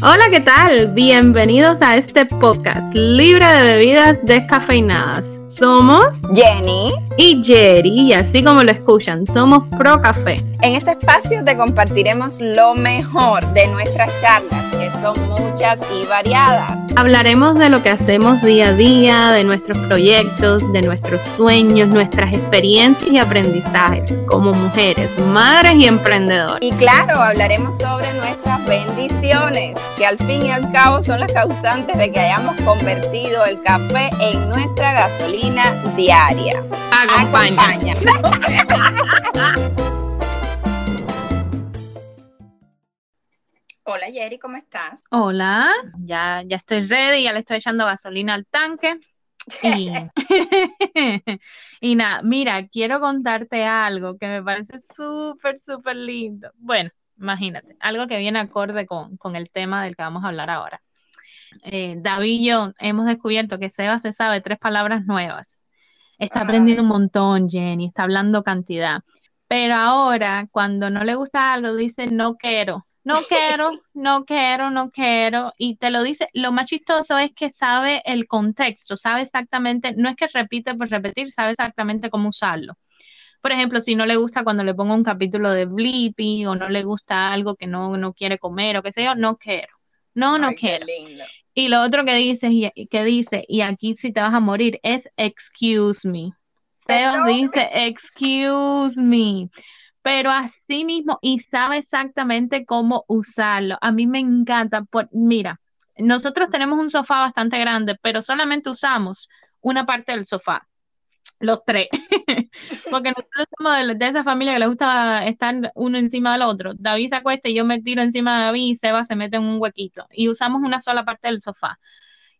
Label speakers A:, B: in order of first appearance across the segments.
A: Hola, ¿qué tal? Bienvenidos a este podcast libre de bebidas descafeinadas. Somos
B: Jenny
A: y Jerry, y así como lo escuchan, somos Pro Café.
B: En este espacio te compartiremos lo mejor de nuestras charlas, que son muchas y variadas.
A: Hablaremos de lo que hacemos día a día, de nuestros proyectos, de nuestros sueños, nuestras experiencias y aprendizajes como mujeres, madres y emprendedoras.
B: Y claro, hablaremos sobre nuestras bendiciones, que al fin y al cabo son las causantes de que hayamos convertido el café en nuestra gasolina diaria.
A: Acompaña.
B: Hola Jerry, ¿cómo estás?
A: Hola, ya, ya estoy ready, ya le estoy echando gasolina al tanque. Y, y nada, mira, quiero contarte algo que me parece súper, súper lindo. Bueno, imagínate, algo que viene acorde con, con el tema del que vamos a hablar ahora. Eh, David y yo hemos descubierto que Seba se sabe tres palabras nuevas. Está aprendiendo un montón, Jenny, está hablando cantidad. Pero ahora, cuando no le gusta algo, dice no quiero, no quiero, no quiero, no quiero. Y te lo dice, lo más chistoso es que sabe el contexto, sabe exactamente, no es que repite por repetir, sabe exactamente cómo usarlo. Por ejemplo, si no le gusta cuando le pongo un capítulo de Blippi o no le gusta algo que no, no quiere comer o qué sé yo, no quiero. No, no quiero. Y lo otro que dice, y, que dice, y aquí si te vas a morir, es excuse me. Sebas dice excuse me. Pero así mismo, y sabe exactamente cómo usarlo. A mí me encanta. Por, mira, nosotros tenemos un sofá bastante grande, pero solamente usamos una parte del sofá los tres. Porque nosotros somos de, esa familia que le gusta estar uno encima del otro. David se acuesta y yo me tiro encima de David y Seba se mete en un huequito. Y usamos una sola parte del sofá.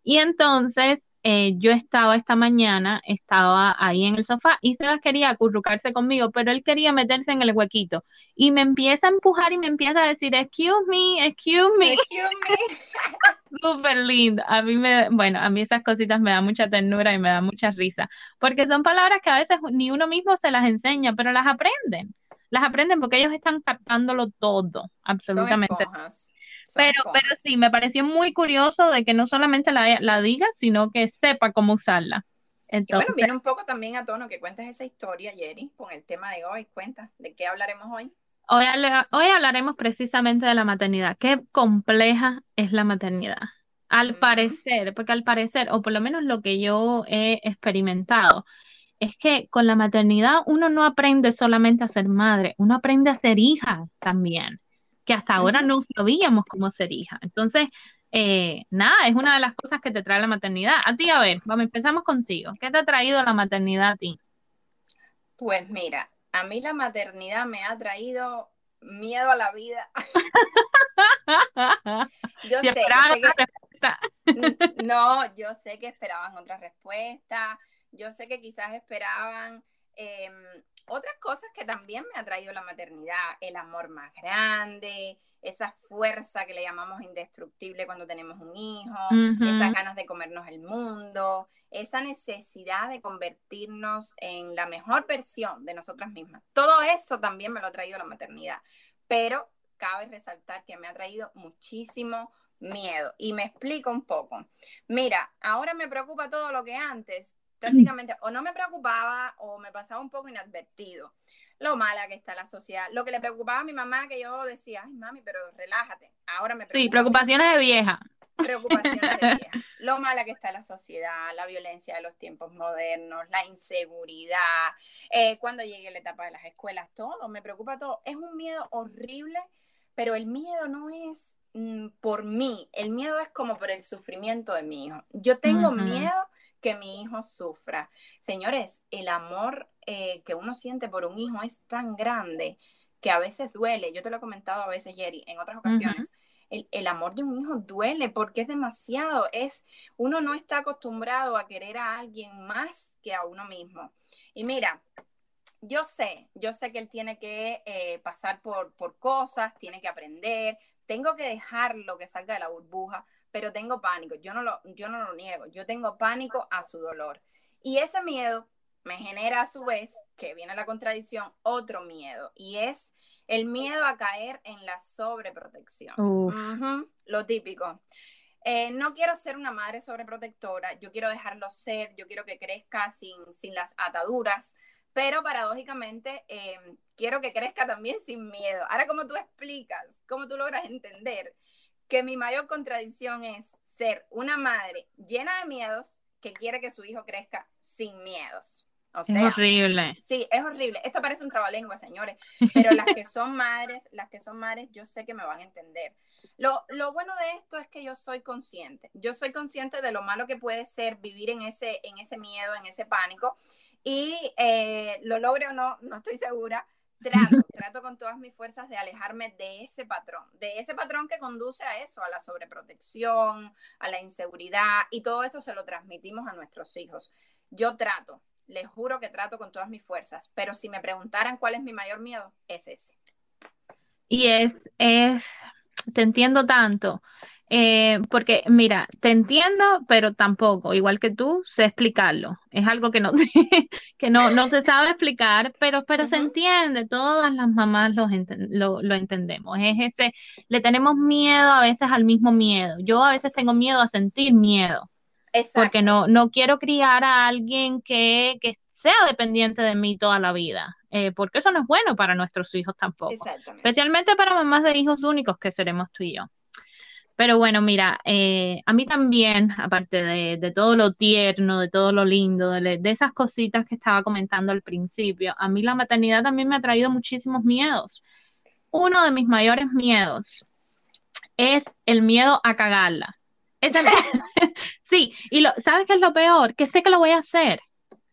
A: Y entonces eh, yo estaba esta mañana, estaba ahí en el sofá y Sebas quería acurrucarse conmigo, pero él quería meterse en el huequito. Y me empieza a empujar y me empieza a decir, excuse me, excuse me.
B: Excuse me.
A: Súper lindo. A mí me, bueno, a mí esas cositas me dan mucha ternura y me dan mucha risa, porque son palabras que a veces ni uno mismo se las enseña, pero las aprenden. Las aprenden porque ellos están captándolo todo, absolutamente. Pero, pero sí, me pareció muy curioso de que no solamente la, la diga, sino que sepa cómo usarla.
B: Entonces, bueno, viene un poco también a tono que cuentes esa historia, Jerry, con el tema de hoy. Cuenta, ¿de qué hablaremos hoy?
A: Hoy, hoy hablaremos precisamente de la maternidad. Qué compleja es la maternidad. Al parecer, porque al parecer, o por lo menos lo que yo he experimentado, es que con la maternidad uno no aprende solamente a ser madre, uno aprende a ser hija también que hasta ahora no sabíamos cómo ser hija. Entonces, eh, nada, es una de las cosas que te trae la maternidad. A ti, a ver, vamos, empezamos contigo. ¿Qué te ha traído la maternidad a ti?
B: Pues mira, a mí la maternidad me ha traído miedo a la vida. yo sé, que, no, yo sé que esperaban otra respuesta, yo sé que quizás esperaban em, otras cosas que también me ha traído la maternidad, el amor más grande, esa fuerza que le llamamos indestructible cuando tenemos un hijo, esas ganas de comernos el mundo, esa necesidad de convertirnos en la mejor versión de nosotras mismas. Todo eso también me lo ha traído la maternidad, pero cabe resaltar que me ha traído muchísimo miedo. Y me explico un poco. Mira, ahora me preocupa todo lo que antes, prácticamente o no me preocupaba o me pasaba un poco inadvertido. Lo mala que está la sociedad. Lo que le preocupaba a mi mamá, que yo decía, ay mami, pero relájate. Ahora me preocupa.
A: Sí, preocupaciones de vieja.
B: Preocupaciones de vieja. Lo mala que está la sociedad, la violencia de los tiempos modernos, la inseguridad, eh, cuando llegue la etapa de las escuelas, todo, me preocupa todo. Es un miedo horrible, pero el miedo no es mm, por mí, el miedo es como por el sufrimiento de mi hijo. Yo tengo miedo que mi hijo sufra. Señores, el amor eh, que uno siente por un hijo es tan grande que a veces duele. Yo te lo he comentado a veces, Jerry, en otras ocasiones. el, amor de un hijo duele porque es demasiado. Es, uno no está acostumbrado a querer a alguien más que a uno mismo. Y mira, yo sé, yo sé que él tiene que eh, pasar por, por cosas, tiene que aprender, tengo que dejarlo que salga de la burbuja, pero tengo pánico, yo no, lo, yo no lo niego, yo tengo pánico a su dolor. Y ese miedo me genera a su vez, que viene la contradicción, otro miedo, y es el miedo a caer en la sobreprotección. lo típico. Eh, no quiero ser una madre sobreprotectora, yo quiero dejarlo ser, yo quiero que crezca sin, sin las ataduras, pero paradójicamente em, quiero que crezca también sin miedo. Ahora, ¿cómo tú explicas, cómo tú logras entender que mi mayor contradicción es ser una madre llena de miedos que quiere que su hijo crezca sin miedos?
A: es horrible.
B: Sí, es horrible. Esto parece un trabalengua, señores, pero las que son madres, las que son madres, yo sé que me van a entender. Lo, lo, bueno de esto es que yo soy consciente. Yo soy consciente de lo malo que puede ser vivir en ese, en ese miedo, en ese pánico. Y eh, lo logre o no, no estoy segura. Trato, trato con todas mis fuerzas de alejarme de ese patrón, de ese patrón que conduce a eso, a la sobreprotección, a la inseguridad, y todo eso se lo transmitimos a nuestros hijos. Yo trato, les juro que trato con todas mis fuerzas, pero si me preguntaran cuál es mi mayor miedo, es ese.
A: Y es, es, te entiendo tanto, eh, porque mira, te entiendo, pero tampoco, igual que tú, sé explicarlo. Es algo que no, que no, no se sabe explicar, pero, pero se entiende, todas las mamás lo, lo, lo entendemos. Es ese, le tenemos miedo a veces al mismo miedo. Yo a veces tengo miedo a sentir miedo. Porque no, no quiero criar a alguien que, sea dependiente de mí toda la vida, eh, porque eso no es bueno para nuestros hijos tampoco. Especialmente para mamás de hijos únicos que seremos tú y yo. Pero bueno, mira, eh, a mí también, aparte de, todo lo tierno, de todo lo lindo, de, esas cositas que estaba comentando al principio, a mí la maternidad también me ha traído muchísimos miedos. Uno de mis mayores miedos es el miedo a cagarla. sí, y lo, ¿sabes qué es lo peor? Que sé que lo voy a hacer.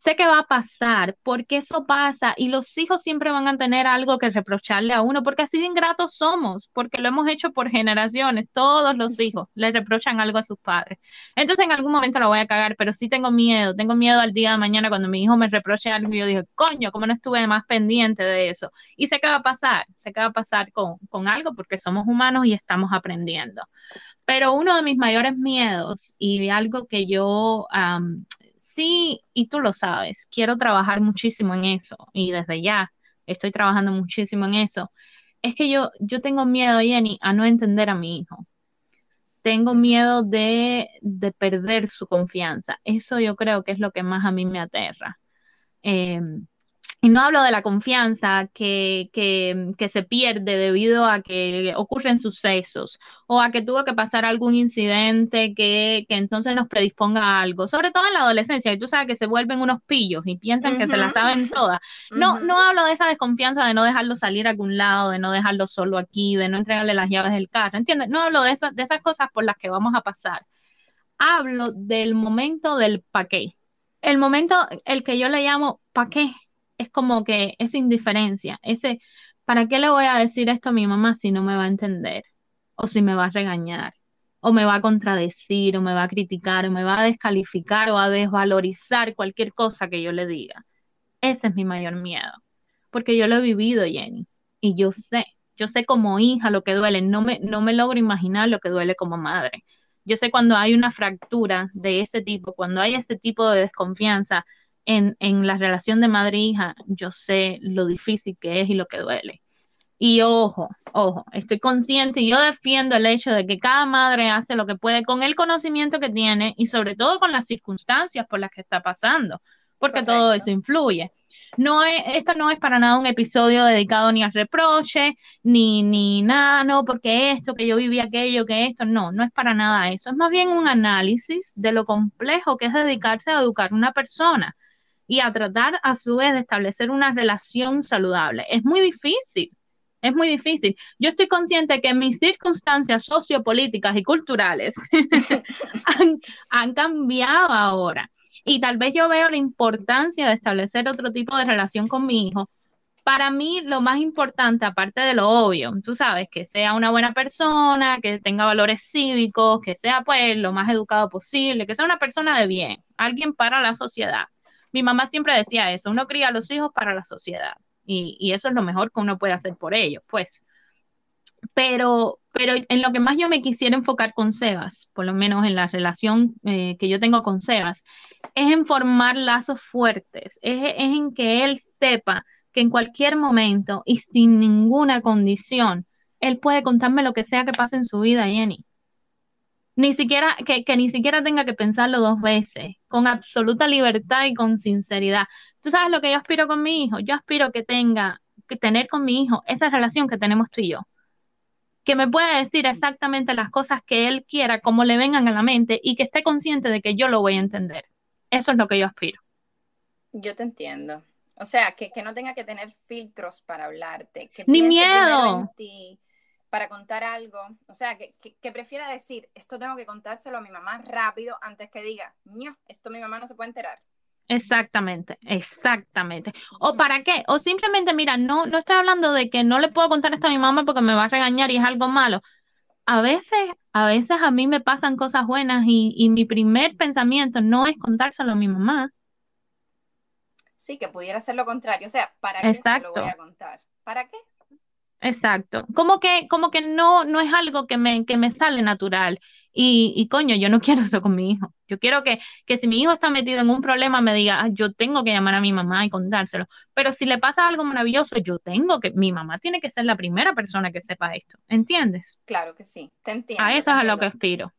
A: Sé que va a pasar, porque eso pasa y los hijos siempre van a tener algo que reprocharle a uno, porque así de ingratos somos, porque lo hemos hecho por generaciones, todos los hijos le reprochan algo a sus padres. Entonces en algún momento lo voy a cagar, pero sí tengo miedo, tengo miedo al día de mañana cuando mi hijo me reproche algo y yo digo, coño, ¿cómo no estuve más pendiente de eso? Y sé que va a pasar, sé que va a pasar con, con algo porque somos humanos y estamos aprendiendo. Pero uno de mis mayores miedos y algo que yo sí, y tú lo sabes, quiero trabajar muchísimo en eso y desde ya estoy trabajando muchísimo en eso, es que yo, yo tengo miedo, Jenny, a no entender a mi hijo. Tengo miedo de, de perder su confianza. Eso yo creo que es lo que más a mí me aterra. Em, y no hablo de la confianza que, se pierde debido a que ocurren sucesos o a que tuvo que pasar algún incidente que, entonces nos predisponga a algo, sobre todo en la adolescencia, y tú sabes que se vuelven unos pillos y piensan que se la saben todas. No, no hablo de esa desconfianza de no dejarlo salir a algún lado, de no dejarlo solo aquí, de no entregarle las llaves del carro, ¿entiendes? No hablo de, eso, de esas cosas por las que vamos a pasar. Hablo del momento del pa' qué. El momento, el que yo le llamo pa' qué es como que esa indiferencia, ese, ¿para qué le voy a decir esto a mi mamá si no me va a entender? O si me va a regañar, o me va a contradecir, o me va a criticar, o me va a descalificar, o a desvalorizar cualquier cosa que yo le diga. Ese es mi mayor miedo, porque yo lo he vivido, Jenny, y yo sé, yo sé como hija lo que duele, no me, no me logro imaginar lo que duele como madre. Yo sé cuando hay una fractura de ese tipo, cuando hay ese tipo de desconfianza, en, en la relación de madre-hija, yo sé lo difícil que es y lo que duele. Y ojo, ojo, estoy consciente y yo defiendo el hecho de que cada madre hace lo que puede con el conocimiento que tiene y sobre todo con las circunstancias por las que está pasando, porque todo eso influye. No es, esto no es para nada un episodio dedicado ni al reproche, ni, ni nada, no, porque esto, que yo viví aquello, que esto, no, no es para nada eso. Es más bien un análisis de lo complejo que es dedicarse a educar a una persona y a tratar a su vez de establecer una relación saludable. Es muy difícil, es muy difícil. Yo estoy consciente que mis circunstancias sociopolíticas y culturales han, han cambiado ahora. Y tal vez yo veo la importancia de establecer otro tipo de relación con mi hijo. Para mí, lo más importante, aparte de lo obvio, tú sabes, que sea una buena persona, que tenga valores cívicos, que sea pues lo más educado posible, que sea una persona de bien, alguien para la sociedad mi mamá siempre decía eso, uno cría a los hijos para la sociedad y, eso es lo mejor que uno puede hacer por ellos, pues. Pero, pero en lo que más yo me quisiera enfocar con Sebas, por lo menos en la relación eh, que yo tengo con Sebas, es en formar lazos fuertes, es, es en que él sepa que en cualquier momento y sin ninguna condición, él puede contarme lo que sea que pase en su vida, Jenny. Ni siquiera, que, que, ni siquiera tenga que pensarlo dos veces, con absoluta libertad y con sinceridad. Tú sabes lo que yo aspiro con mi hijo, yo aspiro que tenga, que tener con mi hijo esa relación que tenemos tú y yo, que me pueda decir exactamente las cosas que él quiera, como le vengan a la mente y que esté consciente de que yo lo voy a entender. Eso es lo que yo aspiro.
B: Yo te entiendo. O sea, que, que no tenga que tener filtros para hablarte. Que
A: Ni miedo.
B: En ti, para contar algo. O sea, que, que, prefiera decir, esto tengo que contárselo a mi mamá rápido antes que diga, no, esto mi mamá no se puede enterar.
A: Exactamente, exactamente. ¿O para qué? O simplemente, mira, no, no estoy hablando de que no le puedo contar esto a mi mamá porque me va a regañar y es algo malo. A veces, a veces a mí me pasan cosas buenas y, y mi primer pensamiento no es contárselo a mi mamá,
B: Sí, que pudiera ser lo contrario. O sea, ¿para qué se lo voy a contar? ¿Para qué?
A: Exacto. Como que, como que no, no es algo que me, que me sale natural. Y, y coño, yo no quiero eso con mi hijo. Yo quiero que, que si mi hijo está metido en un problema, me diga, ah, yo tengo que llamar a mi mamá y contárselo. Pero si le pasa algo maravilloso, yo tengo que, mi mamá tiene que ser la primera persona que sepa esto. ¿Entiendes?
B: Claro que sí, te entiendo.
A: A eso
B: es
A: a lo que aspiro.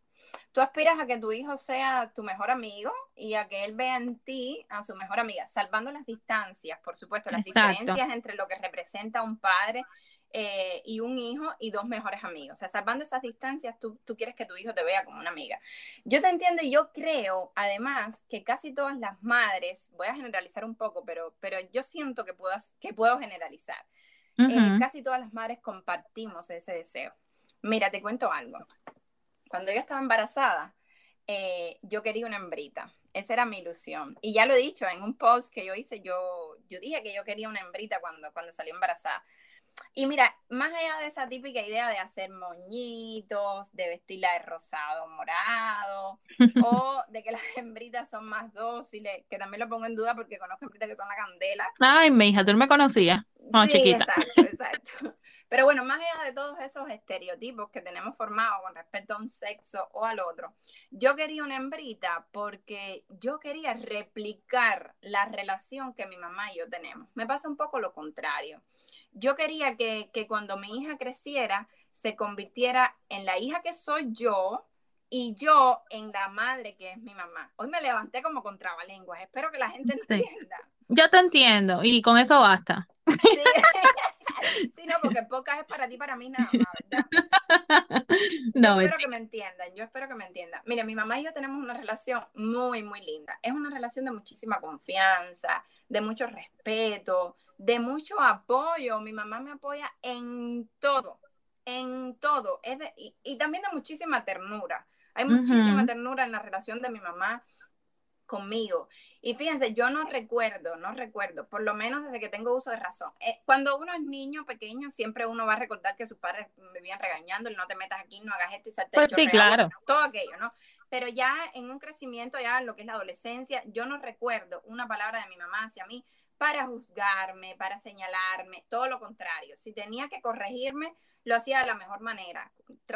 B: Tú aspiras a que tu hijo sea tu mejor amigo y a que él vea en ti a su mejor amiga, salvando las distancias, por supuesto, las diferencias entre lo que representa un padre eh, y un hijo y dos mejores amigos. O sea, salvando esas distancias, tú, tú, quieres que tu hijo te vea como una amiga. Yo te entiendo y yo creo, además, que casi todas las madres, voy a generalizar un poco, pero, pero yo siento que, puedo, que puedo generalizar. Eh, casi todas las madres compartimos ese deseo. Mira, te cuento algo cuando yo estaba embarazada, eh, yo quería una hembrita. Esa era mi ilusión. Y ya lo he dicho en un post que yo hice, yo, yo dije que yo quería una hembrita cuando, cuando salí embarazada. Y mira, más allá de esa típica idea de hacer moñitos, de vestirla de rosado morado, o de que las hembritas son más dóciles, que también lo pongo en duda porque conozco hembritas que son la candela.
A: Ay, mi hija, tú no me conocías.
B: sí, chiquita. Exacto, exacto. Pero bueno, más allá de todos esos estereotipos que tenemos formados con respecto a un sexo o al otro, yo quería una hembrita porque yo quería replicar la relación que mi mamá y yo tenemos. Me pasa un poco lo contrario. Yo quería que, que cuando mi hija creciera, se convirtiera en la hija que soy yo, y yo en la madre que es mi mamá. Hoy me levanté como con trabalenguas. Espero que la gente entienda.
A: Yo te entiendo y con eso basta.
B: Sí, no, porque pocas es para ti, para mí nada más, ¿verdad? No, yo espero que me entiendan, yo espero que me entiendan. Mire, mi mamá y yo tenemos una relación muy, muy linda. Es una relación de muchísima confianza, de mucho respeto, de mucho apoyo. Mi mamá me apoya en todo, en todo. Es y, también de muchísima ternura. Hay muchísima ternura en la relación de mi mamá conmigo. Y fíjense, yo no recuerdo, no recuerdo, por lo menos desde que tengo uso de razón. Eh, cuando uno es niño pequeño, siempre uno va a recordar que sus padres me vivían regañando, no te metas aquí, no hagas esto y salte
A: pues sí, claro.
B: todo aquello, ¿no? Pero ya en un crecimiento, ya en lo que es la adolescencia, yo no recuerdo una palabra de mi mamá hacia mí para juzgarme, para señalarme, todo lo contrario. Si tenía que corregirme, lo hacía de la mejor manera,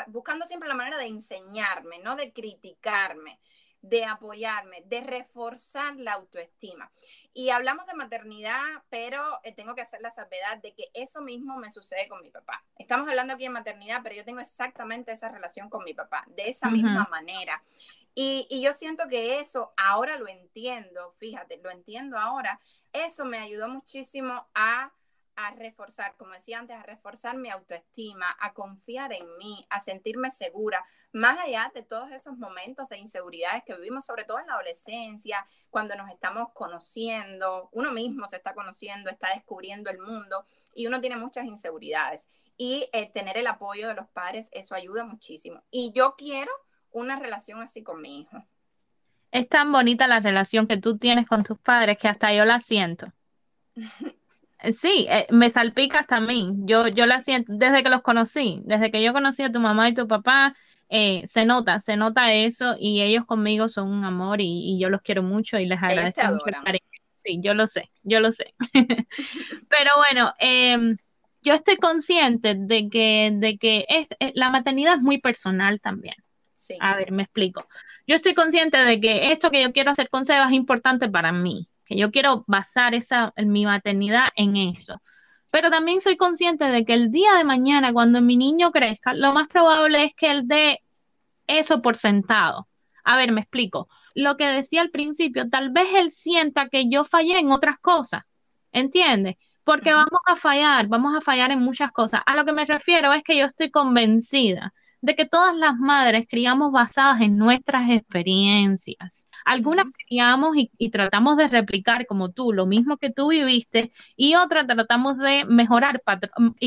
B: buscando siempre la manera de enseñarme, no de criticarme de apoyarme, de reforzar la autoestima. Y hablamos de maternidad, pero eh, tengo que hacer la salvedad de que eso mismo me sucede con mi papá. Estamos hablando aquí de maternidad, pero yo tengo exactamente esa relación con mi papá, de esa misma manera. Y, y yo siento que eso, ahora lo entiendo, fíjate, lo entiendo ahora, eso me ayudó muchísimo a a reforzar, como decía antes, a reforzar mi autoestima, a confiar en mí, a sentirme segura, más allá de todos esos momentos de inseguridades que vivimos, sobre todo en la adolescencia, cuando nos estamos conociendo, uno mismo se está conociendo, está descubriendo el mundo y uno tiene muchas inseguridades. Y eh, tener el apoyo de los padres, eso ayuda muchísimo. Y yo quiero una relación así con mi hijo.
A: Es tan bonita la relación que tú tienes con tus padres que hasta yo la siento. Eh, sí, eh, me salpica hasta a mí. Yo, yo la siento desde que los conocí, desde que yo conocí a tu mamá y tu papá, eh, se nota, se nota eso y ellos conmigo son un amor y, yo los quiero mucho y les agradezco mucho el cariño. Sí, yo lo sé, yo lo sé. Pero bueno, em, yo estoy consciente de que, de que es, la maternidad es muy personal también. Sí. A ver, me explico. Yo estoy consciente de que esto que yo quiero hacer con Seba es importante para mí, que yo quiero basar esa, mi maternidad en eso. Pero también soy consciente de que el día de mañana, cuando mi niño crezca, lo más probable es que él dé eso por sentado. A ver, me explico. Lo que decía al principio, tal vez él sienta que yo fallé en otras cosas, ¿entiendes? Porque vamos a fallar, vamos a fallar en muchas cosas. A lo que me refiero es que yo estoy convencida de que todas las madres criamos basadas en nuestras experiencias. Algunas criamos y, tratamos de replicar como tú, lo mismo que tú viviste, y otras tratamos de mejorar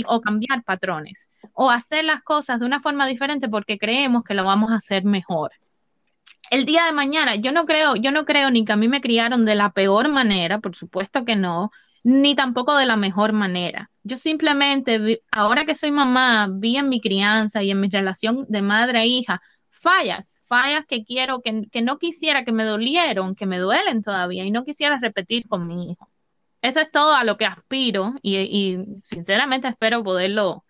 A: o cambiar patrones, o hacer las cosas de una forma diferente porque creemos que lo vamos a hacer mejor. El día de mañana, yo no creo, yo no creo ni que a mí me criaron de la peor manera, por supuesto que no, ni tampoco de la mejor manera. Yo simplemente, ahora que soy mamá, vi en mi crianza y en mi relación de madre e hija fallas, fallas que quiero, que, no quisiera, que me dolieron, que me duelen todavía y no quisiera repetir con mi hijo. Eso es todo a lo que aspiro y, sinceramente espero poderlo,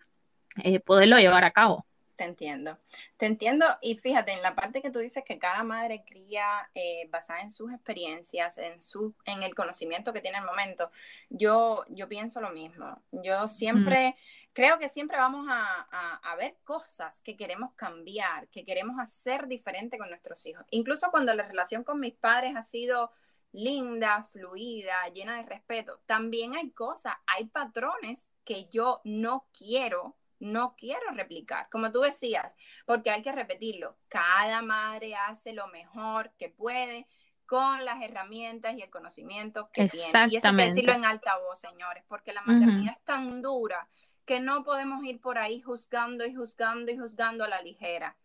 A: eh, poderlo llevar a cabo.
B: Te entiendo, te entiendo y fíjate, en la parte que tú dices que cada madre cría eh, basada en sus experiencias, en, su, en el conocimiento que tiene el momento, yo, yo pienso lo mismo. Yo siempre, creo que siempre vamos a, a, ver cosas que queremos cambiar, que queremos hacer diferente con nuestros hijos. Incluso cuando la relación con mis padres ha sido linda, fluida, llena de respeto, también hay cosas, hay patrones que yo no quiero no quiero replicar, como tú decías, porque hay que repetirlo. Cada madre hace lo mejor que puede con las herramientas y el conocimiento que tiene. Y eso hay que decirlo en alta voz, señores, porque la maternidad es tan dura que no podemos ir por ahí juzgando y juzgando y juzgando a la ligera.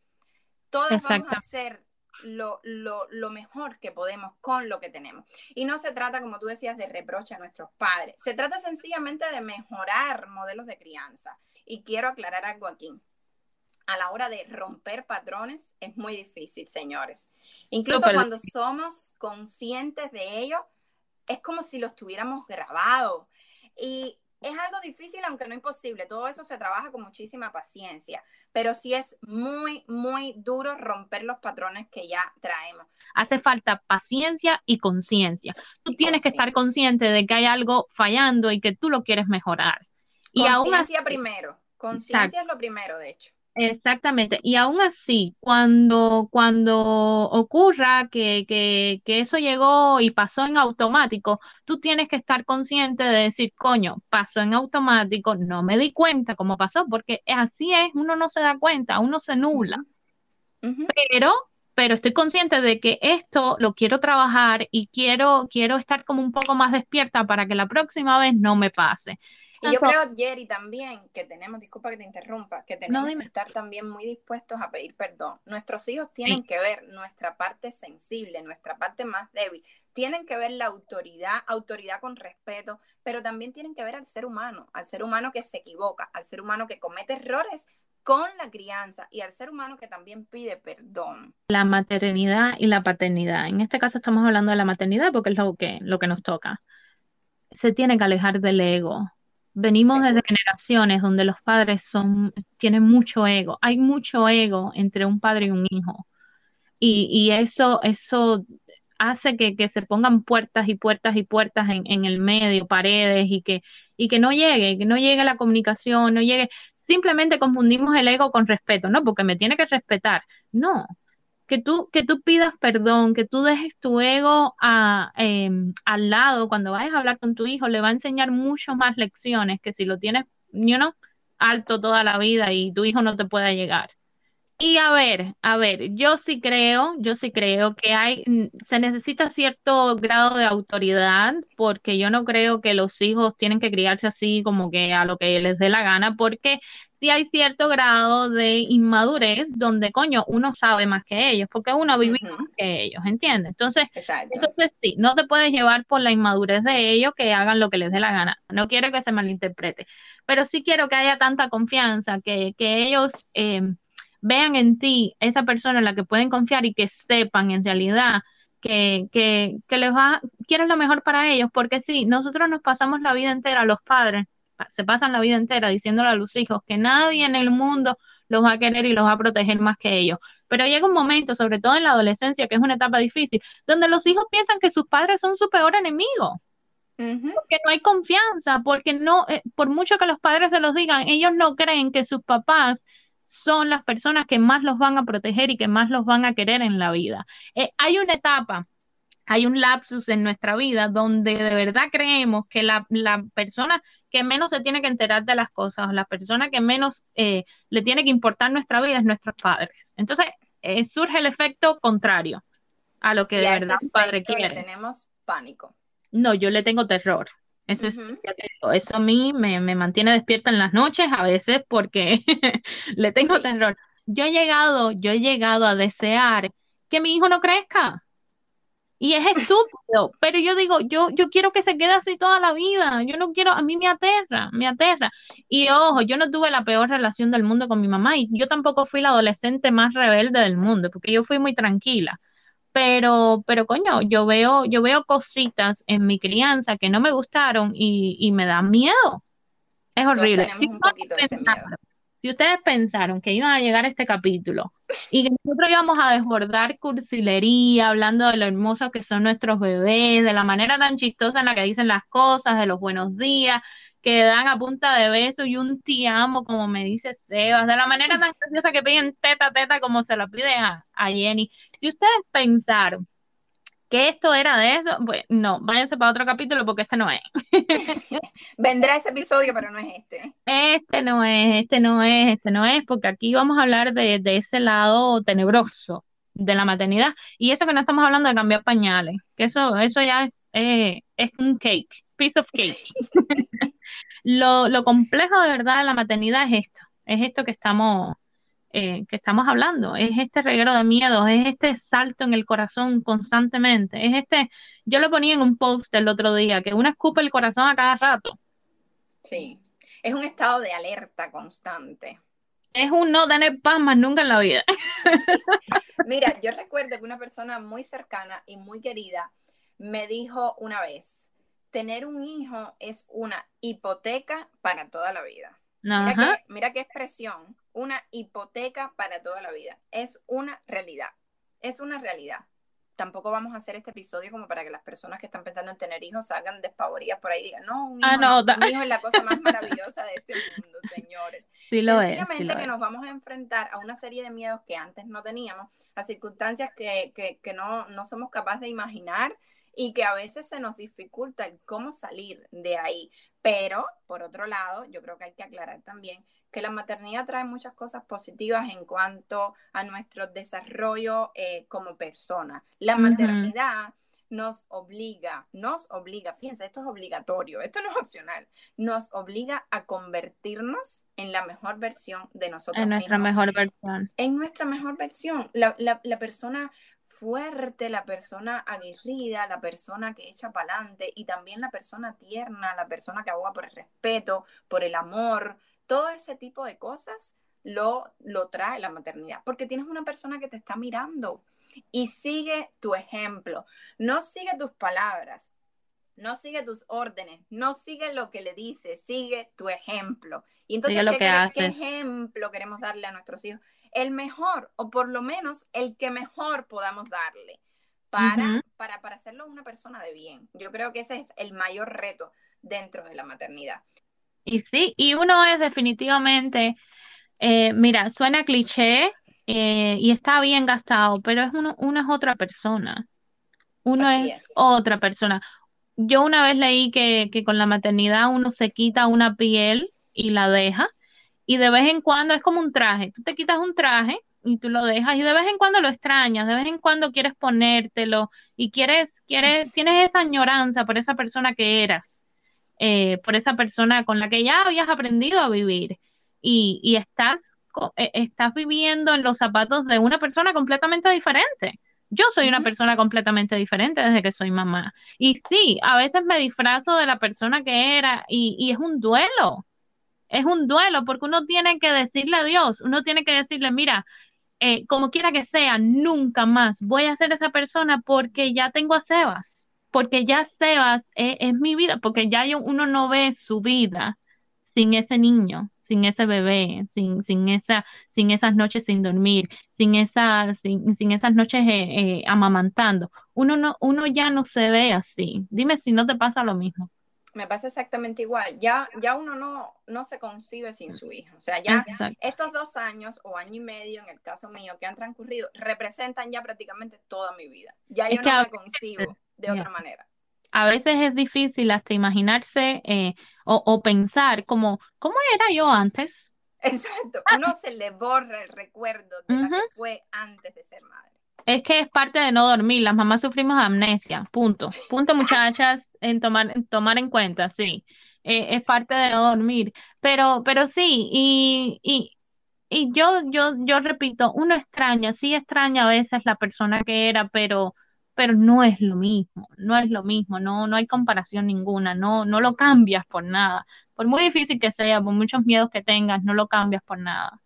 B: Todos vamos a hacer lo, lo, lo, mejor que podemos con lo que tenemos. Y no se trata, como tú decías, de reproche a nuestros padres. Se trata sencillamente de mejorar modelos de crianza. Y quiero aclarar algo aquí. A la hora de romper patrones es muy difícil, señores. Incluso cuando somos conscientes de ello, es como si los tuviéramos grabado. Y es algo difícil, aunque no imposible. Todo eso se trabaja con muchísima paciencia, pero sí es muy, muy duro romper los patrones que ya traemos.
A: Hace falta paciencia y conciencia. Tú tienes que estar consciente de que hay algo fallando y que tú lo quieres mejorar.
B: Conciencia primero. Conciencia es lo primero, de hecho.
A: Exactamente. Y aún así, cuando, cuando ocurra que, que, que, eso llegó y pasó en automático, tú tienes que estar consciente de decir, coño, pasó en automático, no me di cuenta cómo pasó, porque así es, uno no se da cuenta, uno se nula. Pero, pero estoy consciente de que esto lo quiero trabajar y quiero, quiero estar como un poco más despierta para que la próxima vez no me pase.
B: Y yo creo, Jerry, también que tenemos, disculpa que te interrumpa, que tenemos que estar también muy dispuestos a pedir perdón. Nuestros hijos tienen que ver nuestra parte sensible, nuestra parte más débil. Tienen que ver la autoridad, autoridad con respeto, pero también tienen que ver al ser humano, al ser humano que se equivoca, al ser humano que comete errores con la crianza y al ser humano que también pide perdón.
A: La maternidad y la paternidad. En este caso estamos hablando de la maternidad porque es lo que, lo que nos toca. Se tiene que alejar del ego, Venimos desde generaciones donde los padres son, tienen mucho ego. Hay mucho ego entre un padre y un hijo. Y, eso, eso hace que, se pongan puertas y puertas y puertas en, el medio, paredes, y que, y que no llegue, que no llegue la comunicación, no llegue. Simplemente confundimos el ego con respeto, ¿no? Porque me tiene que respetar. No, que tú, que tú pidas perdón, que tú dejes tu ego a, em, al lado cuando vayas a hablar con tu hijo, le va a enseñar mucho más lecciones que si lo tienes, you know, alto toda la vida y tu hijo no te pueda llegar. Y a ver, a ver, yo sí creo, yo sí creo que hay, se necesita cierto grado de autoridad, porque yo no creo que los hijos tienen que criarse así como que a lo que les dé la gana, porque sí hay cierto grado de inmadurez donde, coño, uno sabe más que ellos, porque uno vive más que ellos, ¿entiendes? Entonces, entonces, sí, no te puedes llevar por la inmadurez de ellos que hagan lo que les dé la gana. No quiero que se malinterprete, pero sí quiero que haya tanta confianza, que, que ellos eh, vean en ti esa persona en la que pueden confiar y que sepan en realidad que, que, que les va, quieres lo mejor para ellos, porque sí, nosotros nos pasamos la vida entera, los padres, se pasan la vida entera diciéndole a los hijos que nadie en el mundo los va a querer y los va a proteger más que ellos. Pero llega un momento, sobre todo en la adolescencia, que es una etapa difícil, donde los hijos piensan que sus padres son su peor enemigo. Porque no hay confianza, porque no, eh, por mucho que los padres se los digan, ellos no creen que sus papás son las personas que más los van a proteger y que más los van a querer en la vida. Eh, hay una etapa hay un lapsus en nuestra vida donde de verdad creemos que la, persona que menos se tiene que enterar de las cosas, o la persona que menos eh, le tiene que importar nuestra vida es nuestros padres. Entonces eh, surge el efecto contrario a lo que de verdad un padre quiere.
B: tenemos pánico.
A: No, yo le tengo terror. Eso, es, eso a mí me, me, mantiene despierta en las noches a veces porque le tengo terror. Yo he llegado, yo he llegado a desear que mi hijo no crezca y es estúpido, pero yo digo, yo, yo quiero que se quede así toda la vida. Yo no quiero, a mí me aterra, me aterra. Y ojo, yo no tuve la peor relación del mundo con mi mamá y yo tampoco fui la adolescente más rebelde del mundo, porque yo fui muy tranquila. Pero, pero coño, yo veo, yo veo cositas en mi crianza que no me gustaron y, y me dan miedo. Es horrible. Si ustedes pensaron que iban a llegar a este capítulo y que nosotros íbamos a desbordar cursilería, hablando de lo hermoso que son nuestros bebés, de la manera tan chistosa en la que dicen las cosas, de los buenos días, que dan a punta de beso y un te amo, como me dice Sebas, de la manera tan graciosa que piden teta, teta, como se la pide a, a Jenny. Si ustedes pensaron que esto era de eso, pues no, váyanse para otro capítulo porque este no es.
B: Vendrá ese episodio, pero no es este.
A: Este no es, este no es, este no es, porque aquí vamos a hablar de, ese lado tenebroso de la maternidad. Y eso que no estamos hablando de cambiar pañales, que eso, eso ya es, es un cake, piece of cake. lo, lo complejo de verdad de la maternidad es esto, es esto que estamos eh, que estamos hablando, es este reguero de miedos, es este salto en el corazón constantemente, es este, yo lo ponía en un post el otro día, que uno escupe el corazón a cada rato.
B: Sí, es un estado de alerta constante.
A: Es un no tener paz más nunca en la vida.
B: Mira, yo recuerdo que una persona muy cercana y muy querida me dijo una vez, tener un hijo es una hipoteca para toda la vida. Mira qué, expresión, una hipoteca para toda la vida. Es una realidad, es una realidad. Tampoco vamos a hacer este episodio como para que las personas que están pensando en tener hijos salgan despavoridas por ahí y digan, no, un ah, hijo, es la cosa más maravillosa de este mundo, señores.
A: Sí lo es.
B: que nos vamos a enfrentar a una serie de miedos que antes no teníamos, a circunstancias que, que, no, no somos capaces de imaginar y que a veces se nos dificulta el cómo salir de ahí. Pero, por otro lado, yo creo que hay que aclarar también que la maternidad trae muchas cosas positivas en cuanto a nuestro desarrollo eh, como persona. La maternidad nos obliga, nos obliga, fíjense, esto es obligatorio, esto no es opcional, nos obliga a convertirnos en la mejor versión de nosotros.
A: En nuestra mejor versión.
B: En nuestra mejor versión. La, la, la persona fuerte, la persona aguerrida, la persona que echa para adelante y también la persona tierna, la persona que aboga por el respeto, por el amor, todo ese tipo de cosas lo, lo trae la maternidad, porque tienes una persona que te está mirando y sigue tu ejemplo, no sigue tus palabras, no sigue tus órdenes, no sigue lo que le dices, sigue tu ejemplo. Y entonces, ¿qué, ¿qué ejemplo queremos darle a nuestros hijos? el mejor, o por lo menos el que mejor podamos darle para, para, para hacerlo una persona de bien. Yo creo que ese es el mayor reto dentro de la maternidad.
A: Y sí, y uno es definitivamente, eh, mira, suena cliché eh, y está bien gastado, pero es uno, es otra persona. Uno es, otra persona. Yo una vez leí que, que con la maternidad uno se quita una piel y la deja y de vez en cuando es como un traje. Tú te quitas un traje y tú lo dejas y de vez en cuando lo extrañas, de vez en cuando quieres ponértelo y quieres, quieres, tienes esa añoranza por esa persona que eras, eh, por esa persona con la que ya habías aprendido a vivir. Y, y estás, eh, estás viviendo en los zapatos de una persona completamente diferente. Yo soy una persona completamente diferente desde que soy mamá. Y sí, a veces me disfrazo de la persona que era y, y es un duelo. Es un duelo porque uno tiene que decirle a Dios, uno tiene que decirle, mira, eh, como quiera que sea, nunca más voy a ser esa persona porque ya tengo a Sebas, porque ya Sebas es, mi vida, porque ya uno no ve su vida sin ese niño, sin ese bebé, sin, sin, esa, sin esas noches sin dormir, sin, esa, sin, sin esas noches eh, eh, amamantando. Uno, no, uno ya no se ve así. Dime si no te pasa lo mismo.
B: Me pasa exactamente igual. Ya, ya uno no, no se concibe sin su hijo. O sea, ya estos dos años o año y medio, en el caso mío, que han transcurrido, representan ya prácticamente toda mi vida. Ya yo no me concibo de otra manera.
A: A veces es difícil hasta imaginarse eh, o, pensar como, ¿cómo era yo antes?
B: Exacto, ah. uno se le borra el recuerdo de lo que fue antes de ser madre.
A: Es que es parte de no dormir. Las mamás sufrimos de amnesia. Punto. Punto, muchachas, en tomar, en tomar en cuenta, sí. Eh, es parte de no dormir. Pero, pero sí, y, y, y yo, yo, yo repito, uno extraña, sí extraña a veces la persona que era, pero, pero no es lo mismo, no es lo mismo, no, no hay comparación ninguna, no, no lo cambias por nada. Por muy difícil que sea, por muchos miedos que tengas, no lo cambias por nada.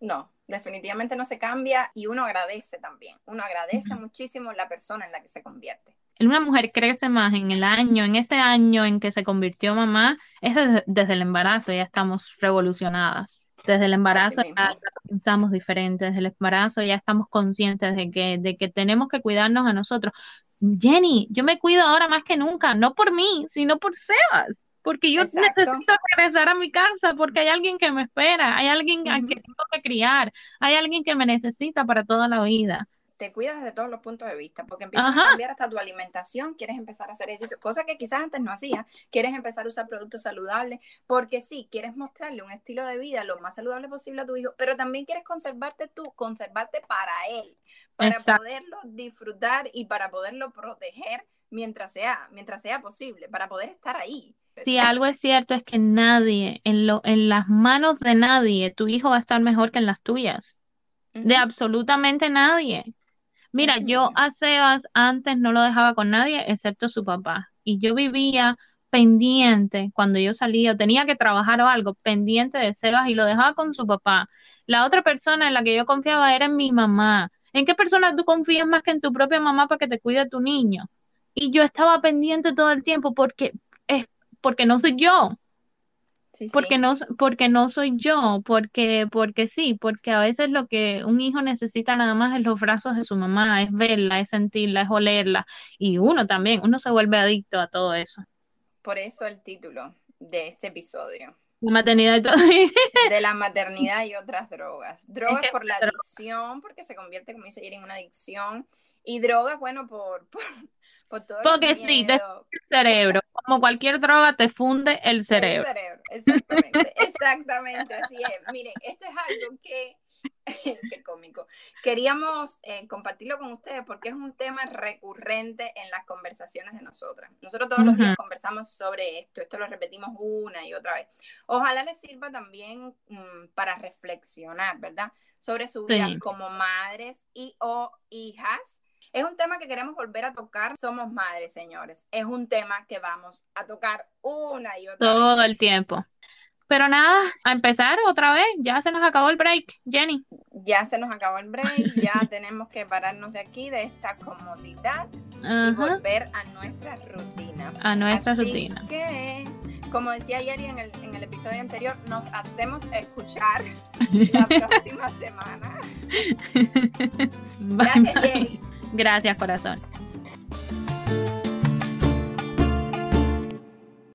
B: No, definitivamente no se cambia y uno agradece también. Uno agradece muchísimo la persona en la que se convierte.
A: Una mujer crece más en el año, en ese año en que se convirtió mamá, es desde, el embarazo, ya estamos revolucionadas. Desde el embarazo ya pensamos diferentes, desde el embarazo ya estamos conscientes de que, de que tenemos que cuidarnos a nosotros. Jenny, yo me cuido ahora más que nunca, no por mí, sino por Sebas porque yo necesito regresar a mi casa, porque hay alguien que me espera, hay alguien a quien tengo que criar, hay alguien que me necesita para toda la vida.
B: Te cuidas desde todos los puntos de vista, porque empiezas a cambiar hasta tu alimentación, quieres empezar a hacer ejercicio, cosa que quizás antes no hacías, quieres empezar a usar productos saludables, porque sí, quieres mostrarle un estilo de vida lo más saludable posible a tu hijo, pero también quieres conservarte tú, conservarte para él, para poderlo disfrutar y para poderlo proteger mientras sea, mientras sea posible, para poder estar ahí.
A: Si algo es cierto es que nadie, en, lo, en las manos de nadie, tu hijo va a estar mejor que en las tuyas. De absolutamente nadie. Mira, yo a Sebas antes no lo dejaba con nadie excepto su papá. Y yo vivía pendiente cuando yo salía, tenía que trabajar o algo, pendiente de Sebas y lo dejaba con su papá. La otra persona en la que yo confiaba era en mi mamá. ¿En qué persona tú confías más que en tu propia mamá para que te cuide tu niño? Y yo estaba pendiente todo el tiempo porque es porque no soy yo. Porque no porque no soy yo, porque porque sí, porque a veces lo que un hijo necesita nada más es los brazos de su mamá, es verla, es sentirla, es olerla y uno también, uno se vuelve adicto a todo eso.
B: Por eso el título de este episodio.
A: La maternidad y todo.
B: De la maternidad y otras drogas. Drogas por la adicción, porque se convierte, como dice en una adicción. Y drogas, bueno, por,
A: porque sí, te funde el cerebro. Como cualquier droga, te funde el cerebro.
B: El cerebro, exactamente, exactamente, así es. Miren, esto es algo que, qué cómico, queríamos eh, compartirlo con ustedes porque es un tema recurrente en las conversaciones de nosotras. Nosotros todos los días conversamos sobre esto, esto lo repetimos una y otra vez. Ojalá les sirva también mm, para reflexionar, ¿verdad? Sobre su vida como madres y o hijas es un tema que queremos volver a tocar. Somos madres, señores. Es un tema que vamos a tocar una y otra
A: Todo el tiempo. Pero nada, a empezar otra vez. Ya se nos acabó el break, Jenny.
B: Ya se nos acabó el break. ya tenemos que pararnos de aquí, de esta comodidad y volver a nuestra rutina.
A: A nuestra rutina.
B: Que, como decía en el, en el episodio anterior, nos hacemos escuchar la próxima semana. Gracias, Yeri.
A: Gracias, corazón.